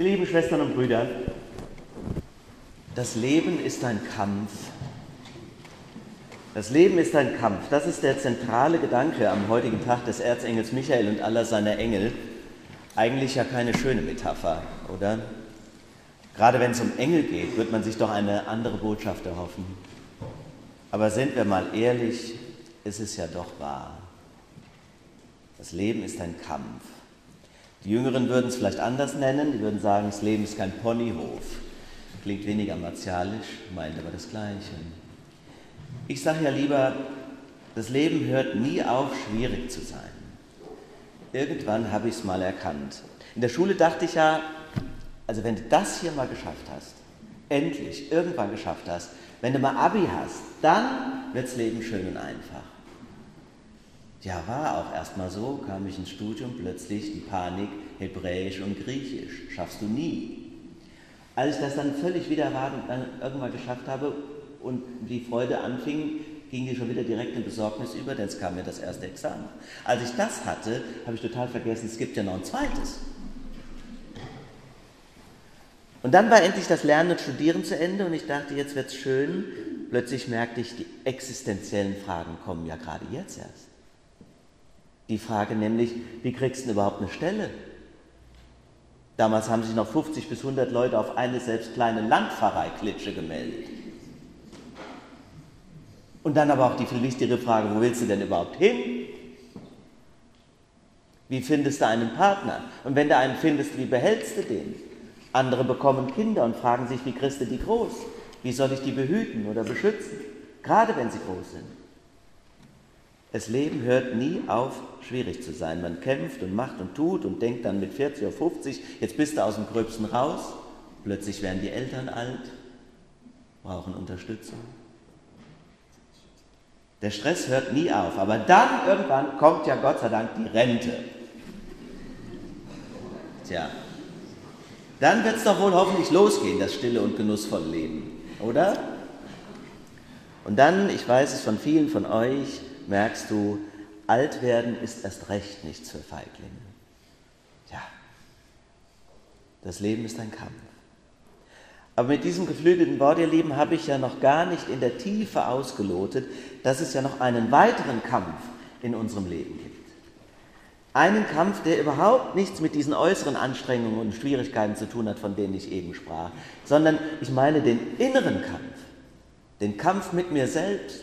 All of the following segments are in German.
Lieben Schwestern und Brüder, das Leben ist ein Kampf. Das Leben ist ein Kampf. Das ist der zentrale Gedanke am heutigen Tag des Erzengels Michael und aller seiner Engel. Eigentlich ja keine schöne Metapher, oder? Gerade wenn es um Engel geht, wird man sich doch eine andere Botschaft erhoffen. Aber sind wir mal ehrlich, ist es ja doch wahr. Das Leben ist ein Kampf. Die Jüngeren würden es vielleicht anders nennen, die würden sagen, das Leben ist kein Ponyhof. Klingt weniger martialisch, meint aber das Gleiche. Ich sage ja lieber, das Leben hört nie auf, schwierig zu sein. Irgendwann habe ich es mal erkannt. In der Schule dachte ich ja, also wenn du das hier mal geschafft hast, endlich, irgendwann geschafft hast, wenn du mal Abi hast, dann wird das Leben schön und einfach. Ja, war auch erstmal so, kam ich ins Studium, plötzlich die Panik, Hebräisch und Griechisch, schaffst du nie. Als ich das dann völlig wieder erwartet dann irgendwann geschafft habe und die Freude anfing, ging die schon wieder direkt in Besorgnis über, denn es kam mir das erste Examen. Als ich das hatte, habe ich total vergessen, es gibt ja noch ein zweites. Und dann war endlich das Lernen und Studieren zu Ende und ich dachte, jetzt wird es schön. Plötzlich merkte ich, die existenziellen Fragen kommen ja gerade jetzt erst. Die Frage nämlich, wie kriegst du denn überhaupt eine Stelle? Damals haben sich noch 50 bis 100 Leute auf eine selbst kleine Landpfarrei-Klitsche gemeldet. Und dann aber auch die viel wichtigere Frage, wo willst du denn überhaupt hin? Wie findest du einen Partner? Und wenn du einen findest, wie behältst du den? Andere bekommen Kinder und fragen sich, wie kriegst du die groß? Wie soll ich die behüten oder beschützen? Gerade wenn sie groß sind. Das Leben hört nie auf, schwierig zu sein. Man kämpft und macht und tut und denkt dann mit 40 oder 50, jetzt bist du aus dem Gröbsten raus. Plötzlich werden die Eltern alt, brauchen Unterstützung. Der Stress hört nie auf, aber dann irgendwann kommt ja Gott sei Dank die Rente. Tja, dann wird es doch wohl hoffentlich losgehen, das stille und genussvolle Leben, oder? Und dann, ich weiß es von vielen von euch, merkst du, alt werden ist erst recht nichts für Feiglinge. Ja, das Leben ist ein Kampf. Aber mit diesem geflügelten Wort, ihr Lieben, habe ich ja noch gar nicht in der Tiefe ausgelotet, dass es ja noch einen weiteren Kampf in unserem Leben gibt. Einen Kampf, der überhaupt nichts mit diesen äußeren Anstrengungen und Schwierigkeiten zu tun hat, von denen ich eben sprach, sondern ich meine den inneren Kampf, den Kampf mit mir selbst,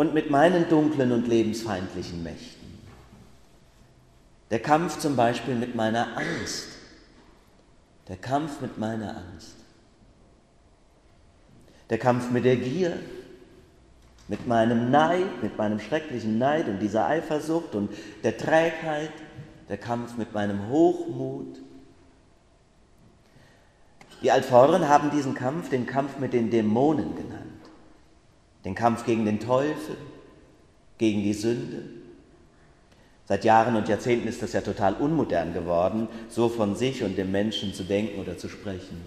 und mit meinen dunklen und lebensfeindlichen Mächten. Der Kampf zum Beispiel mit meiner Angst. Der Kampf mit meiner Angst. Der Kampf mit der Gier, mit meinem Neid, mit meinem schrecklichen Neid und dieser Eifersucht und der Trägheit, der Kampf mit meinem Hochmut. Die Altvorderen haben diesen Kampf den Kampf mit den Dämonen genannt den Kampf gegen den Teufel, gegen die Sünde. Seit Jahren und Jahrzehnten ist das ja total unmodern geworden, so von sich und dem Menschen zu denken oder zu sprechen.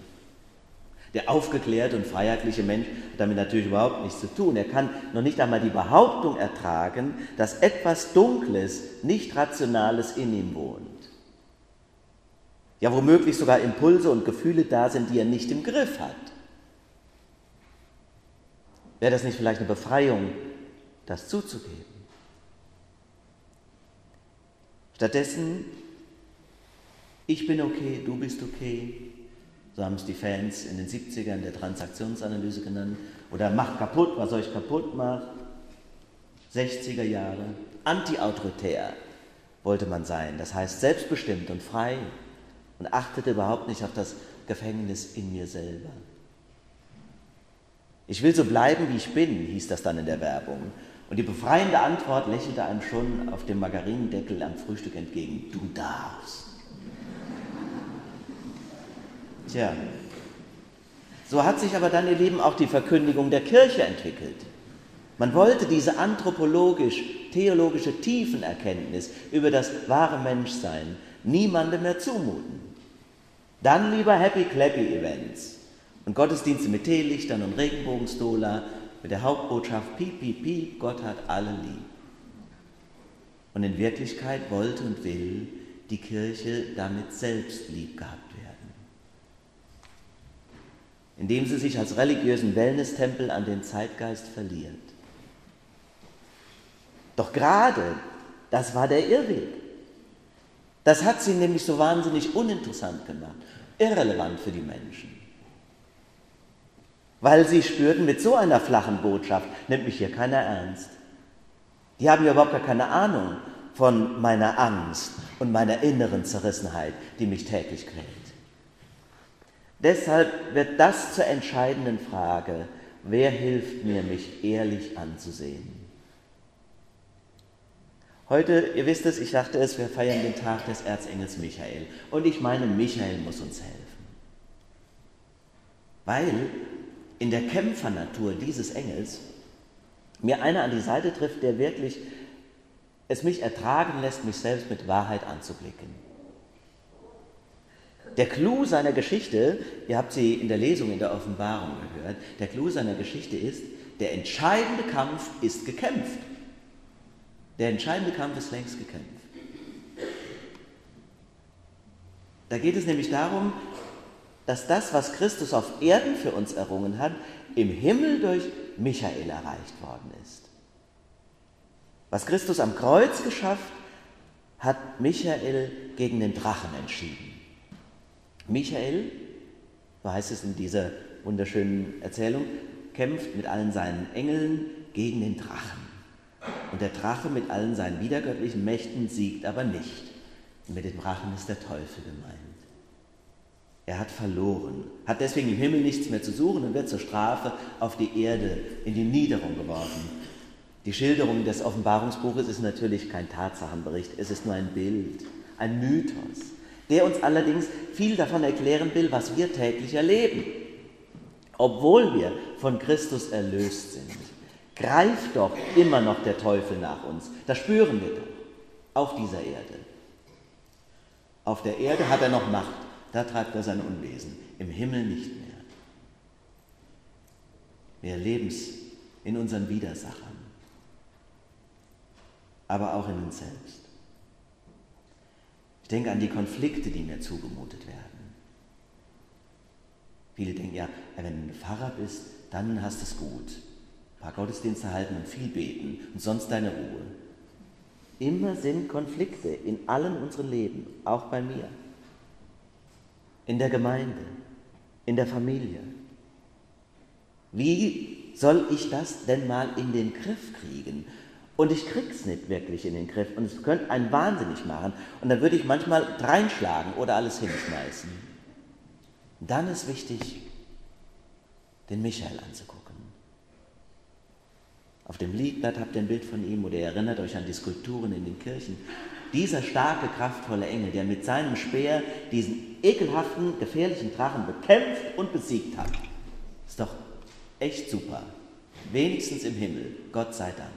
Der aufgeklärte und freiheitliche Mensch hat damit natürlich überhaupt nichts zu tun. Er kann noch nicht einmal die Behauptung ertragen, dass etwas Dunkles, nicht Rationales in ihm wohnt. Ja, womöglich sogar Impulse und Gefühle da sind, die er nicht im Griff hat. Wäre das nicht vielleicht eine Befreiung, das zuzugeben? Stattdessen, ich bin okay, du bist okay, so haben es die Fans in den 70ern der Transaktionsanalyse genannt, oder macht kaputt, was euch kaputt macht. 60er Jahre, antiautoritär wollte man sein, das heißt selbstbestimmt und frei und achtete überhaupt nicht auf das Gefängnis in mir selber. Ich will so bleiben, wie ich bin, hieß das dann in der Werbung. Und die befreiende Antwort lächelte einem schon auf dem Margarinendeckel am Frühstück entgegen. Du darfst. Tja, so hat sich aber dann, ihr Leben, auch die Verkündigung der Kirche entwickelt. Man wollte diese anthropologisch-theologische Tiefenerkenntnis über das wahre Menschsein niemandem mehr zumuten. Dann lieber Happy Clappy Events und Gottesdienste mit Teelichtern und Regenbogenstola mit der Hauptbotschaft Piep, Piep, Piep, Gott hat alle lieb. Und in Wirklichkeit wollte und will die Kirche damit selbst lieb gehabt werden. Indem sie sich als religiösen Wellness-Tempel an den Zeitgeist verliert. Doch gerade das war der Irrweg. Das hat sie nämlich so wahnsinnig uninteressant gemacht, irrelevant für die Menschen. Weil sie spürten, mit so einer flachen Botschaft nimmt mich hier keiner ernst. Die haben ja überhaupt gar keine Ahnung von meiner Angst und meiner inneren Zerrissenheit, die mich täglich quält. Deshalb wird das zur entscheidenden Frage, wer hilft mir, mich ehrlich anzusehen? Heute, ihr wisst es, ich dachte es, wir feiern den Tag des Erzengels Michael. Und ich meine, Michael muss uns helfen. Weil in der Kämpfernatur dieses Engels mir einer an die Seite trifft, der wirklich es mich ertragen lässt, mich selbst mit Wahrheit anzublicken. Der Clou seiner Geschichte, ihr habt sie in der Lesung in der Offenbarung gehört, der Clou seiner Geschichte ist, der entscheidende Kampf ist gekämpft. Der entscheidende Kampf ist längst gekämpft. Da geht es nämlich darum, dass das, was Christus auf Erden für uns errungen hat, im Himmel durch Michael erreicht worden ist. Was Christus am Kreuz geschafft, hat Michael gegen den Drachen entschieden. Michael, so heißt es in dieser wunderschönen Erzählung, kämpft mit allen seinen Engeln gegen den Drachen. Und der Drache mit allen seinen wiedergöttlichen Mächten siegt aber nicht. Und mit dem Drachen ist der Teufel gemeint. Er hat verloren, hat deswegen im Himmel nichts mehr zu suchen und wird zur Strafe auf die Erde in die Niederung geworfen. Die Schilderung des Offenbarungsbuches ist natürlich kein Tatsachenbericht, es ist nur ein Bild, ein Mythos, der uns allerdings viel davon erklären will, was wir täglich erleben. Obwohl wir von Christus erlöst sind, greift doch immer noch der Teufel nach uns. Das spüren wir doch auf dieser Erde. Auf der Erde hat er noch Macht, da treibt er sein Unwesen, im Himmel nicht mehr. Wir erleben es in unseren Widersachern, aber auch in uns selbst. Ich denke an die Konflikte, die mir zugemutet werden. Viele denken ja, wenn du Pfarrer bist, dann hast du es gut paar Gottesdienste halten und viel beten und sonst deine Ruhe. Immer sind Konflikte in allen unseren Leben, auch bei mir. In der Gemeinde, in der Familie. Wie soll ich das denn mal in den Griff kriegen? Und ich krieg's nicht wirklich in den Griff und es könnte einen wahnsinnig machen und dann würde ich manchmal reinschlagen oder alles hinschmeißen. Dann ist wichtig, den Michael anzugucken. Auf dem Liedblatt habt ihr ein Bild von ihm oder ihr erinnert euch an die Skulpturen in den Kirchen. Dieser starke, kraftvolle Engel, der mit seinem Speer diesen ekelhaften, gefährlichen Drachen bekämpft und besiegt hat. Ist doch echt super. Wenigstens im Himmel. Gott sei Dank.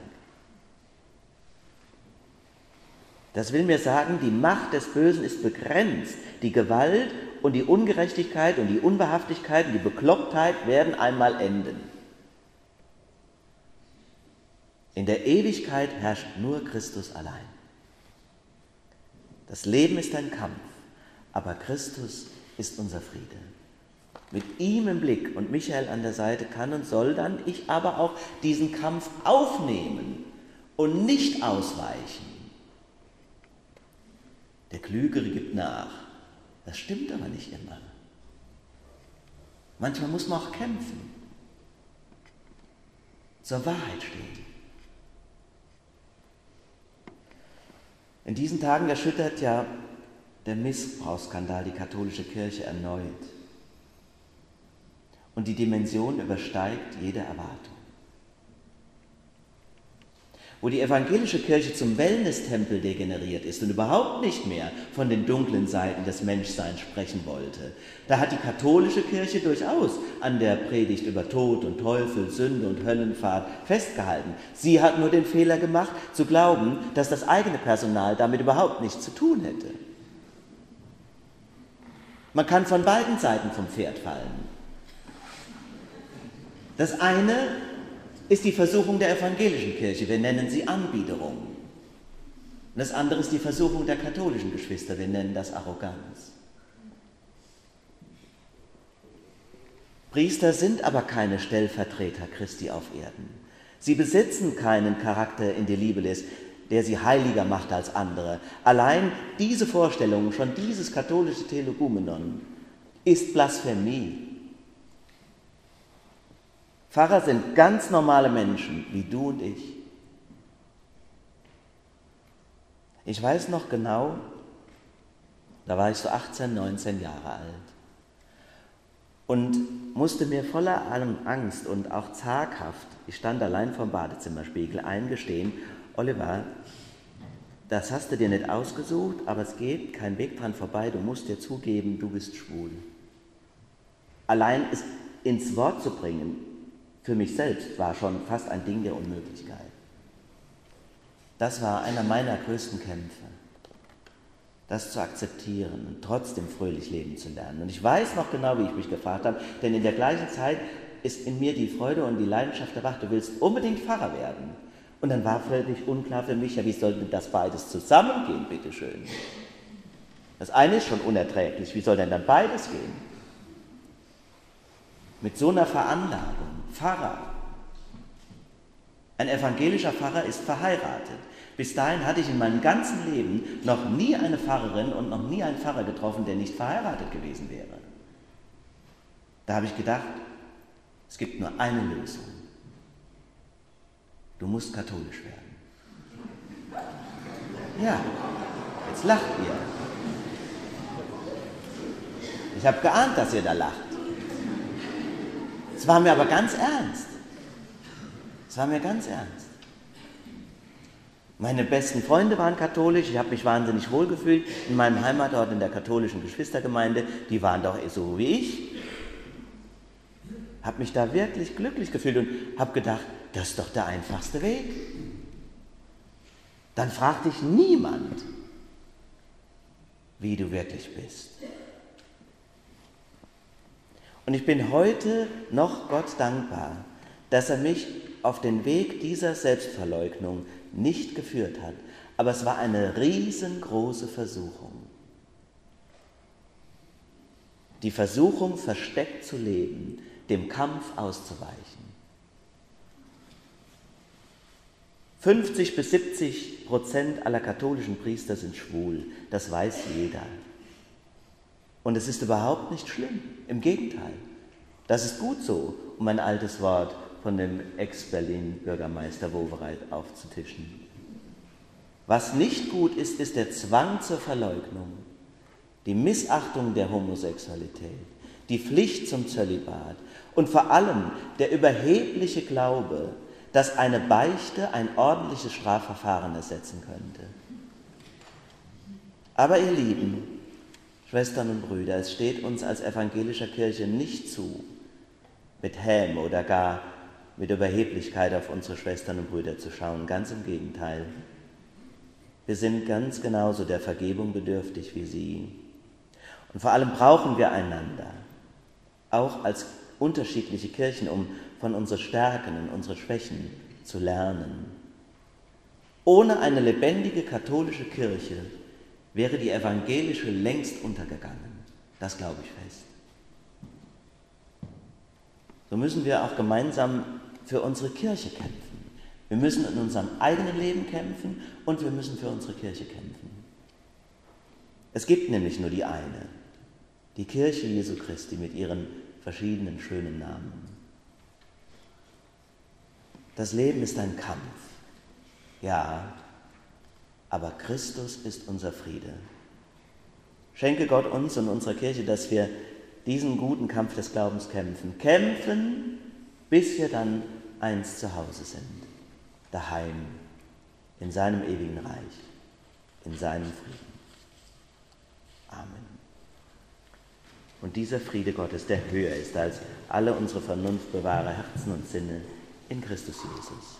Das will mir sagen, die Macht des Bösen ist begrenzt. Die Gewalt und die Ungerechtigkeit und die Unwahrhaftigkeit und die Beklopptheit werden einmal enden. In der Ewigkeit herrscht nur Christus allein. Das Leben ist ein Kampf, aber Christus ist unser Friede. Mit ihm im Blick und Michael an der Seite kann und soll dann ich aber auch diesen Kampf aufnehmen und nicht ausweichen. Der Klügere gibt nach. Das stimmt aber nicht immer. Manchmal muss man auch kämpfen, zur Wahrheit stehen. In diesen Tagen erschüttert ja der Missbrauchsskandal die katholische Kirche erneut. Und die Dimension übersteigt jede Erwartung. Wo die evangelische Kirche zum Wellness-Tempel degeneriert ist und überhaupt nicht mehr von den dunklen Seiten des Menschseins sprechen wollte, da hat die katholische Kirche durchaus an der Predigt über Tod und Teufel, Sünde und Höllenfahrt festgehalten. Sie hat nur den Fehler gemacht, zu glauben, dass das eigene Personal damit überhaupt nichts zu tun hätte. Man kann von beiden Seiten vom Pferd fallen. Das eine ist die Versuchung der evangelischen Kirche. Wir nennen sie Anbiederung. Und das andere ist die Versuchung der katholischen Geschwister. Wir nennen das Arroganz. Priester sind aber keine Stellvertreter Christi auf Erden. Sie besitzen keinen Charakter in der Liebe des, der sie heiliger macht als andere. Allein diese Vorstellung, schon dieses katholische Telegumenon, ist Blasphemie. Pfarrer sind ganz normale Menschen, wie du und ich. Ich weiß noch genau, da war ich so 18, 19 Jahre alt und musste mir voller Angst und auch zaghaft, ich stand allein vom Badezimmerspiegel, eingestehen, Oliver, das hast du dir nicht ausgesucht, aber es geht kein Weg dran vorbei, du musst dir zugeben, du bist schwul. Allein es ins Wort zu bringen, für mich selbst, war schon fast ein Ding der Unmöglichkeit. Das war einer meiner größten Kämpfe das zu akzeptieren und trotzdem fröhlich leben zu lernen. Und ich weiß noch genau, wie ich mich gefragt habe, denn in der gleichen Zeit ist in mir die Freude und die Leidenschaft erwacht, du willst unbedingt Pfarrer werden. Und dann war völlig unklar für mich, ja, wie sollte das beides zusammengehen, bitteschön. Das eine ist schon unerträglich, wie soll denn dann beides gehen? Mit so einer Veranlagung, Pfarrer. Ein evangelischer Pfarrer ist verheiratet. Bis dahin hatte ich in meinem ganzen Leben noch nie eine Pfarrerin und noch nie einen Pfarrer getroffen, der nicht verheiratet gewesen wäre. Da habe ich gedacht, es gibt nur eine Lösung. Du musst katholisch werden. Ja, jetzt lacht ihr. Ich habe geahnt, dass ihr da lacht. Es war mir aber ganz ernst. Es war mir ganz ernst. Meine besten Freunde waren katholisch, ich habe mich wahnsinnig wohlgefühlt in meinem Heimatort in der katholischen Geschwistergemeinde, die waren doch so wie ich. Habe mich da wirklich glücklich gefühlt und habe gedacht, das ist doch der einfachste Weg. Dann fragt dich niemand, wie du wirklich bist. Und ich bin heute noch Gott dankbar, dass er mich auf den Weg dieser Selbstverleugnung nicht geführt hat. Aber es war eine riesengroße Versuchung. Die Versuchung, versteckt zu leben, dem Kampf auszuweichen. 50 bis 70 Prozent aller katholischen Priester sind schwul, das weiß jeder. Und es ist überhaupt nicht schlimm, im Gegenteil. Das ist gut so, um ein altes Wort von dem Ex-Berlin-Bürgermeister Wowereit aufzutischen. Was nicht gut ist, ist der Zwang zur Verleugnung, die Missachtung der Homosexualität, die Pflicht zum Zölibat und vor allem der überhebliche Glaube, dass eine Beichte ein ordentliches Strafverfahren ersetzen könnte. Aber ihr Lieben, Schwestern und Brüder, es steht uns als evangelischer Kirche nicht zu, mit Häme oder gar mit Überheblichkeit auf unsere Schwestern und Brüder zu schauen. Ganz im Gegenteil. Wir sind ganz genauso der Vergebung bedürftig wie sie. Und vor allem brauchen wir einander, auch als unterschiedliche Kirchen, um von unseren Stärken und unseren Schwächen zu lernen. Ohne eine lebendige katholische Kirche wäre die evangelische längst untergegangen. Das glaube ich fest. So müssen wir auch gemeinsam für unsere Kirche kämpfen. Wir müssen in unserem eigenen Leben kämpfen und wir müssen für unsere Kirche kämpfen. Es gibt nämlich nur die eine, die Kirche Jesu Christi mit ihren verschiedenen schönen Namen. Das Leben ist ein Kampf, ja, aber Christus ist unser Friede. Schenke Gott uns und unserer Kirche, dass wir diesen guten Kampf des Glaubens kämpfen. Kämpfen, bis wir dann eins zu Hause sind, daheim, in seinem ewigen Reich, in seinem Frieden. Amen. Und dieser Friede Gottes, der höher ist als alle unsere Vernunft, bewahre Herzen und Sinne in Christus Jesus.